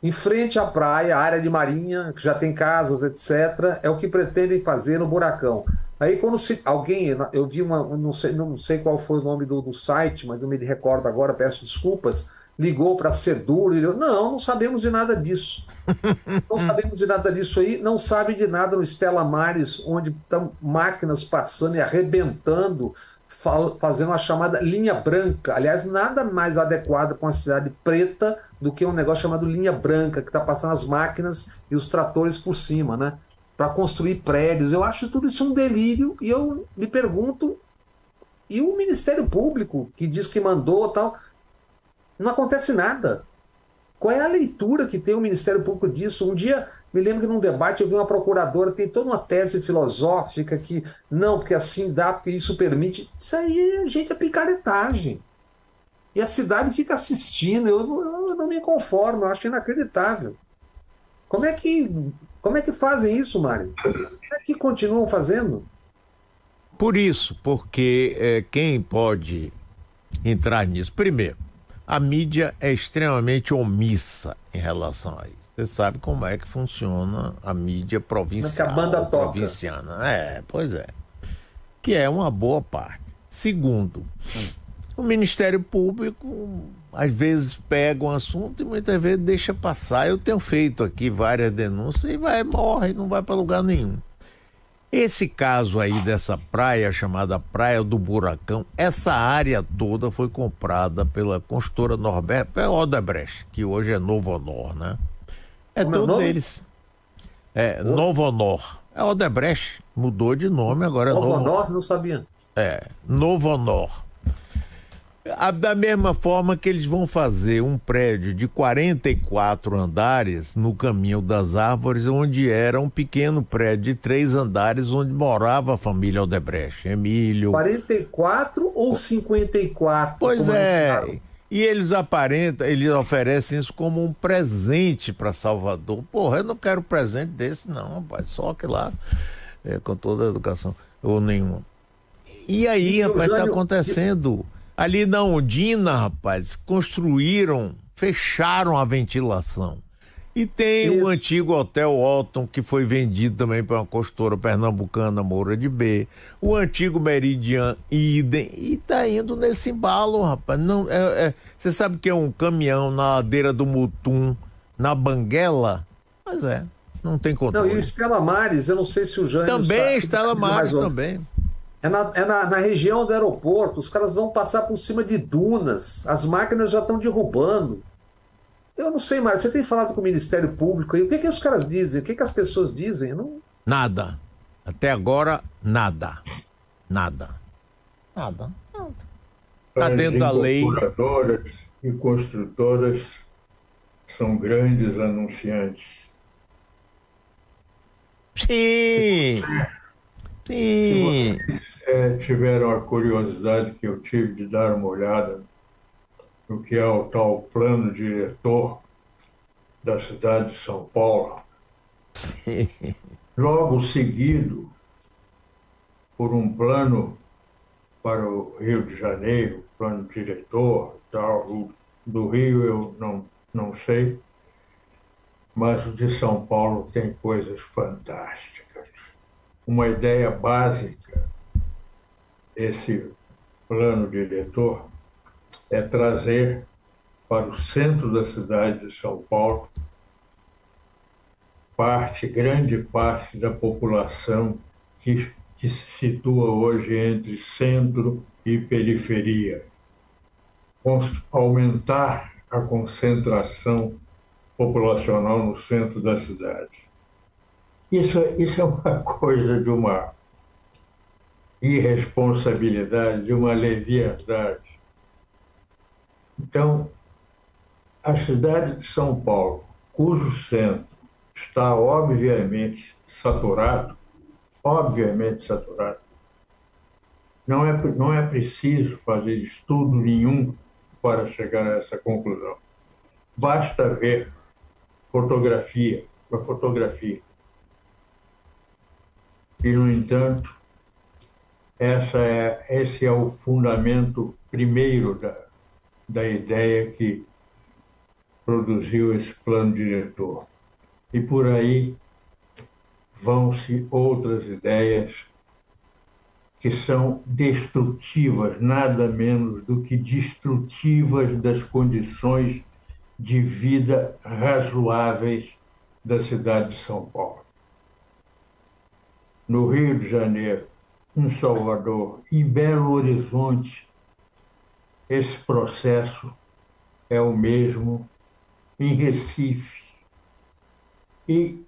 Em frente à praia, área de marinha, que já tem casas, etc., é o que pretendem fazer no Buracão. Aí quando se, alguém, eu vi uma, não sei, não sei qual foi o nome do, do site, mas não me recordo agora, peço desculpas, ligou para a Sedur e não, não sabemos de nada disso. Não sabemos de nada disso aí, não sabe de nada no Estela Mares, onde estão máquinas passando e arrebentando, fazendo a chamada linha branca. Aliás, nada mais adequado para uma cidade preta do que um negócio chamado linha branca, que está passando as máquinas e os tratores por cima, né? Para construir prédios. Eu acho tudo isso um delírio e eu me pergunto. E o Ministério Público, que diz que mandou tal, não acontece nada. Qual é a leitura que tem o Ministério Público disso? Um dia, me lembro que num debate eu vi uma procuradora, tem toda uma tese filosófica que não, porque assim dá, porque isso permite. Isso aí, gente, é picaretagem. E a cidade fica assistindo, eu, eu não me conformo, eu acho inacreditável. Como é que, como é que fazem isso, Mário? Como é que continuam fazendo? Por isso, porque é, quem pode entrar nisso? Primeiro, a mídia é extremamente omissa em relação a isso. Você sabe como é que funciona a mídia provincial. a banda toca. Provinciana. É, pois é. Que é uma boa parte. Segundo, o Ministério Público às vezes pega um assunto e muitas vezes deixa passar. Eu tenho feito aqui várias denúncias e vai, morre, não vai para lugar nenhum. Esse caso aí dessa praia chamada Praia do Buracão, essa área toda foi comprada pela construtora Norberto, pela Odebrecht, que hoje é Novo Honor, né? É Como é todo deles. É, Novo Honor. É Odebrecht, mudou de nome, agora é Novo Novo Honor, não sabia. É, Novo Honor. A- Da mesma forma que eles vão fazer um prédio de 44 andares no Caminho das Árvores, onde era um pequeno prédio de três andares, onde morava a família Odebrecht, Emílio. 44 ou 54? Pois é. E eles aparentam, eles oferecem isso como um presente para Salvador. Porra, eu não quero presente desse, não, rapaz. Só que lá, é, com toda a educação, ou nenhuma. E aí, E rapaz, está acontecendo. Ali na Ondina, rapaz, construíram, fecharam a ventilação. E tem Isso. o antigo Hotel Alton, que foi vendido também para uma construtora pernambucana, Moura de B. O antigo Meridian Idem. E tá indo nesse embalo, rapaz. Não, é, é- você sabe que é um caminhão na ladeira do Mutum, na Banguela? Mas é, não tem Não, controle. e o Estela Mares, eu não sei se o Jânio Também, sabe, Estela Mares também. É, na, é na, na, região do aeroporto, os caras vão passar por cima de dunas, as máquinas já estão derrubando. Eu não sei, Mário, você tem falado com o Ministério Público aí, o que, que os caras dizem? O que, que as pessoas dizem? Não... Nada. Até agora, nada. Nada. Nada. Está dentro da lei. e construtoras são grandes anunciantes. Sim. Sim. Se é, tiveram a curiosidade que eu tive de dar uma olhada no que é o tal plano diretor da cidade de São Paulo, logo seguido por um plano para o Rio de Janeiro, plano diretor, tal, do Rio eu não, não sei, mas o de São Paulo tem coisas fantásticas. Uma ideia básica esse plano diretor é trazer para o centro da cidade de São Paulo parte, grande parte da população que, que se situa hoje entre centro e periferia. Aumentar a concentração populacional no centro da cidade. Isso, isso é uma coisa de uma irresponsabilidade, de uma leviandade. Então, a cidade de São Paulo, cujo centro está obviamente saturado, obviamente saturado, não é, não é preciso fazer estudo nenhum para chegar a essa conclusão. Basta ver fotografia para fotografia. E, no entanto, essa é, esse é o fundamento primeiro da, da ideia que produziu esse plano diretor. E por aí vão-se outras ideias que são destrutivas, nada menos do que destrutivas das condições de vida razoáveis da cidade de São Paulo. No Rio de Janeiro, em Salvador, em Belo Horizonte, esse processo é o mesmo em Recife. E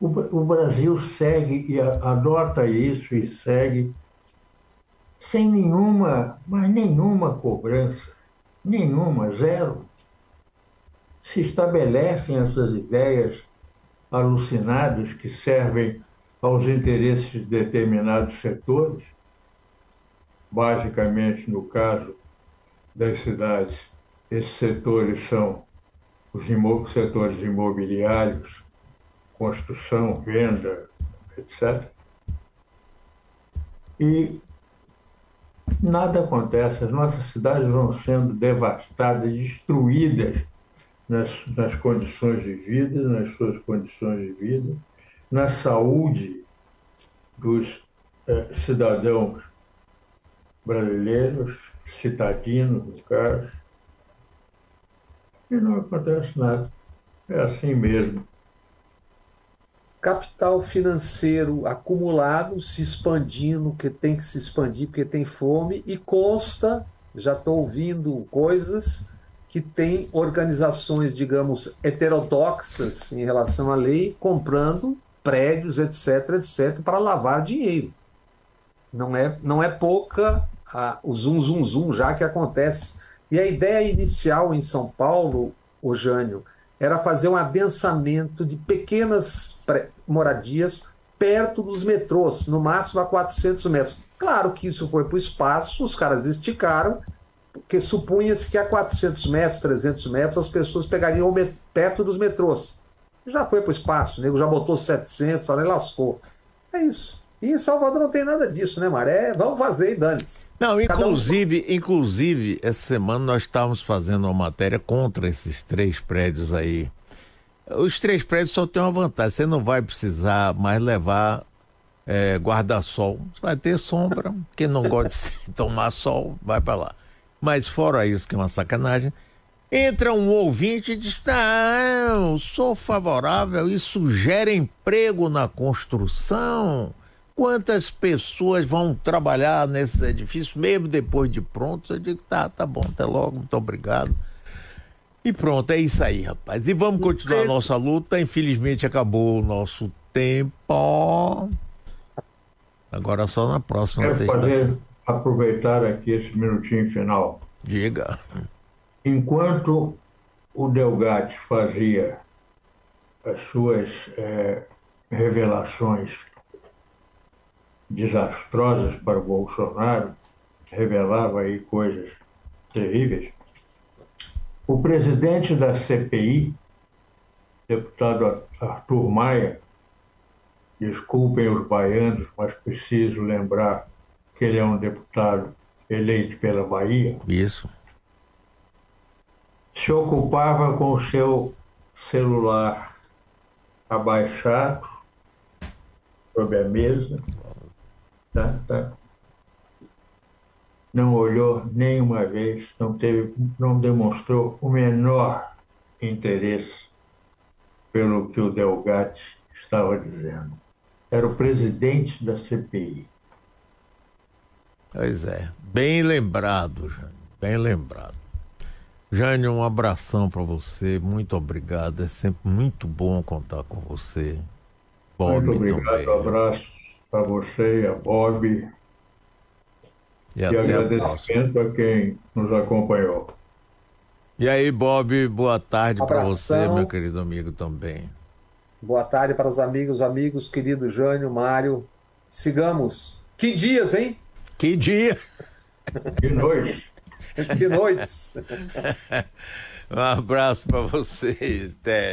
o, Brasil segue e adota isso e segue sem nenhuma, mas nenhuma cobrança, nenhuma, zero. Se estabelecem essas ideias alucinadas que servem aos interesses de determinados setores, basicamente no caso das cidades, esses setores são os setores imobiliários, construção, venda, etc. E nada acontece, as nossas cidades vão sendo devastadas, destruídas nas, nas condições de vida, nas suas condições de vida na saúde dos eh, cidadãos brasileiros, citadinos, no caso, e não acontece nada. É assim mesmo. Capital financeiro acumulado, se expandindo, que tem que se expandir porque tem fome, e consta, já estou ouvindo coisas, que tem organizações, digamos, heterodoxas em relação à lei, comprando prédios, etc., etc., para lavar dinheiro. Não é, não é pouca a, o zum, zum, zum já que acontece. E a ideia inicial em São Paulo, o Jânio, era fazer um adensamento de pequenas moradias perto dos metrôs, no máximo a 400 metros. Claro que isso foi para o espaço, os caras esticaram, porque supunha-se que a 400 metros, 300 metros, as pessoas pegariam perto dos metrôs já foi para o espaço, o nego já botou 700, olha, lascou. É isso. E em Salvador não tem nada disso, né, Maré? Vamos fazer e dane-se. Não, inclusive, um... inclusive, essa semana nós estávamos fazendo uma matéria contra esses três prédios aí. Os três prédios só tem uma vantagem, você não vai precisar mais levar é, guarda-sol. Vai ter sombra, quem não gosta de tomar sol, vai para lá. Mas fora isso, que é uma sacanagem, Entra um ouvinte e diz: Não, sou favorável, isso gera emprego na construção. quantas pessoas vão trabalhar nesses edifícios, mesmo depois de prontos? Eu digo, tá, tá bom, até logo, muito obrigado. E pronto, é isso aí, rapaz. E vamos continuar a nossa luta. Infelizmente acabou o nosso tempo. Agora só na próxima Quero sexta-feira. fazer, aproveitar aqui esse minutinho final. Diga. Enquanto o Delgatti fazia as suas eh, revelações desastrosas para o Bolsonaro, revelava aí coisas terríveis, o presidente da CPI, deputado Arthur Maia, desculpem os baianos, mas preciso lembrar que ele é um deputado eleito pela Bahia, Isso. Se ocupava com o seu celular abaixado sobre a mesa, tá, tá. não olhou nenhuma vez, não teve, não demonstrou o menor interesse pelo que o Delgatti estava dizendo. Era o presidente da CPI. Pois é. Bem lembrado. Bem lembrado. Jânio, um abração para você. Muito obrigado. É sempre muito bom contar com você. Bob Muito obrigado, também. um abraço a você e a Bob, E e até a agradecimento a quem nos acompanhou. E aí, Bob, boa tarde para você, meu querido amigo também. Boa tarde para os amigos, amigos, querido Jânio, Mário. Sigamos. Que dias, hein? Que dia! De noite. Que noites. Um abraço para vocês. Até.